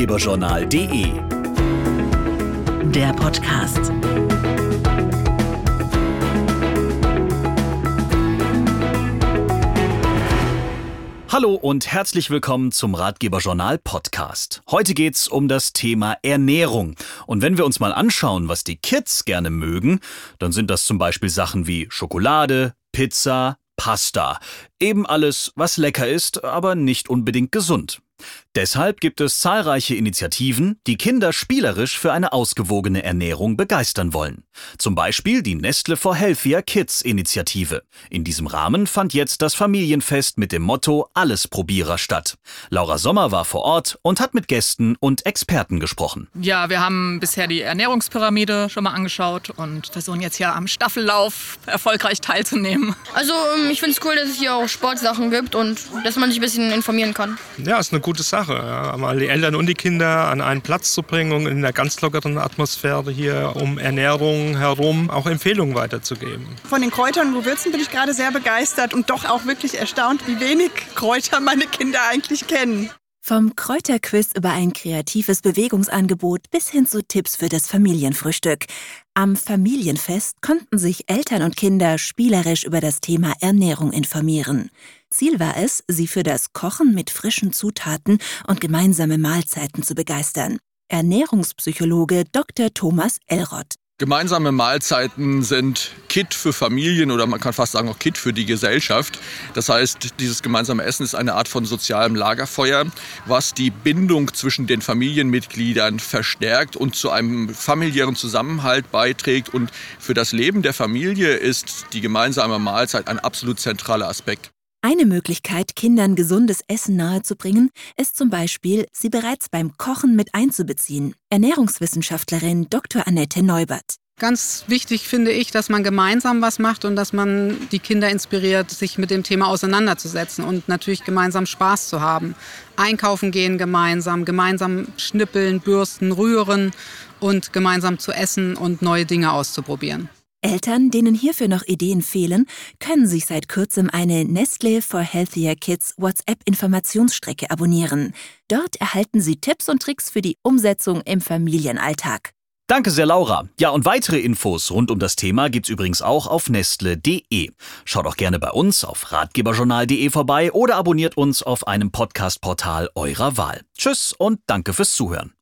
ratgeberjournal.de. Der Podcast. Hallo und herzlich willkommen zum Ratgeberjournal Podcast. Heute geht's um das Thema Ernährung. Und wenn wir uns mal anschauen, was die Kids gerne mögen, dann sind das zum Beispiel Sachen wie Schokolade, Pizza, Pasta. Eben alles, was lecker ist, aber nicht unbedingt gesund. Deshalb gibt es zahlreiche Initiativen, die Kinder spielerisch für eine ausgewogene Ernährung begeistern wollen. Zum Beispiel die Nestle for Healthier Kids Initiative. In diesem Rahmen fand jetzt das Familienfest mit dem Motto Allesprobierer statt. Laura Sommer war vor Ort und hat mit Gästen und Experten gesprochen. Ja, wir haben bisher die Ernährungspyramide schon mal angeschaut und versuchen jetzt hier am Staffellauf erfolgreich teilzunehmen. Also ähm, ich finde es cool, dass es hier auch Sportsachen gibt und dass man sich ein bisschen informieren kann. Ja, ist eine gute Sache. Ja. Mal die Eltern und die Kinder an einen Platz zu bringen und in einer ganz lockeren Atmosphäre hier um Ernährung herum auch Empfehlungen weiterzugeben. Von den Kräutern und Gewürzen bin ich gerade sehr begeistert und doch auch wirklich erstaunt, wie wenig Kräuter meine Kinder eigentlich kennen. Vom Kräuterquiz über ein kreatives Bewegungsangebot bis hin zu Tipps für das Familienfrühstück. Am Familienfest konnten sich Eltern und Kinder spielerisch über das Thema Ernährung informieren. Ziel war es, sie für das Kochen mit frischen Zutaten und gemeinsame Mahlzeiten zu begeistern. Ernährungspsychologe Dr. Thomas Elrod. Gemeinsame Mahlzeiten sind Kit für Familien oder man kann fast sagen auch Kit für die Gesellschaft. Das heißt, dieses gemeinsame Essen ist eine Art von sozialem Lagerfeuer, was die Bindung zwischen den Familienmitgliedern verstärkt und zu einem familiären Zusammenhalt beiträgt. Und für das Leben der Familie ist die gemeinsame Mahlzeit ein absolut zentraler Aspekt. Eine Möglichkeit, Kindern gesundes Essen nahezubringen, ist zum Beispiel, sie bereits beim Kochen mit einzubeziehen. Ernährungswissenschaftlerin Dr. Annette Neubert. Ganz wichtig finde ich, dass man gemeinsam was macht und dass man die Kinder inspiriert, sich mit dem Thema auseinanderzusetzen und natürlich gemeinsam Spaß zu haben. Einkaufen gehen gemeinsam, gemeinsam schnippeln, bürsten, rühren und gemeinsam zu essen und neue Dinge auszuprobieren. Eltern, denen hierfür noch Ideen fehlen, können sich seit kurzem eine Nestle for Healthier Kids WhatsApp-Informationsstrecke abonnieren. Dort erhalten Sie Tipps und Tricks für die Umsetzung im Familienalltag. Danke sehr, Laura. Ja, und weitere Infos rund um das Thema gibt's übrigens auch auf nestle.de. Schaut auch gerne bei uns auf ratgeberjournal.de vorbei oder abonniert uns auf einem Podcast-Portal eurer Wahl. Tschüss und danke fürs Zuhören.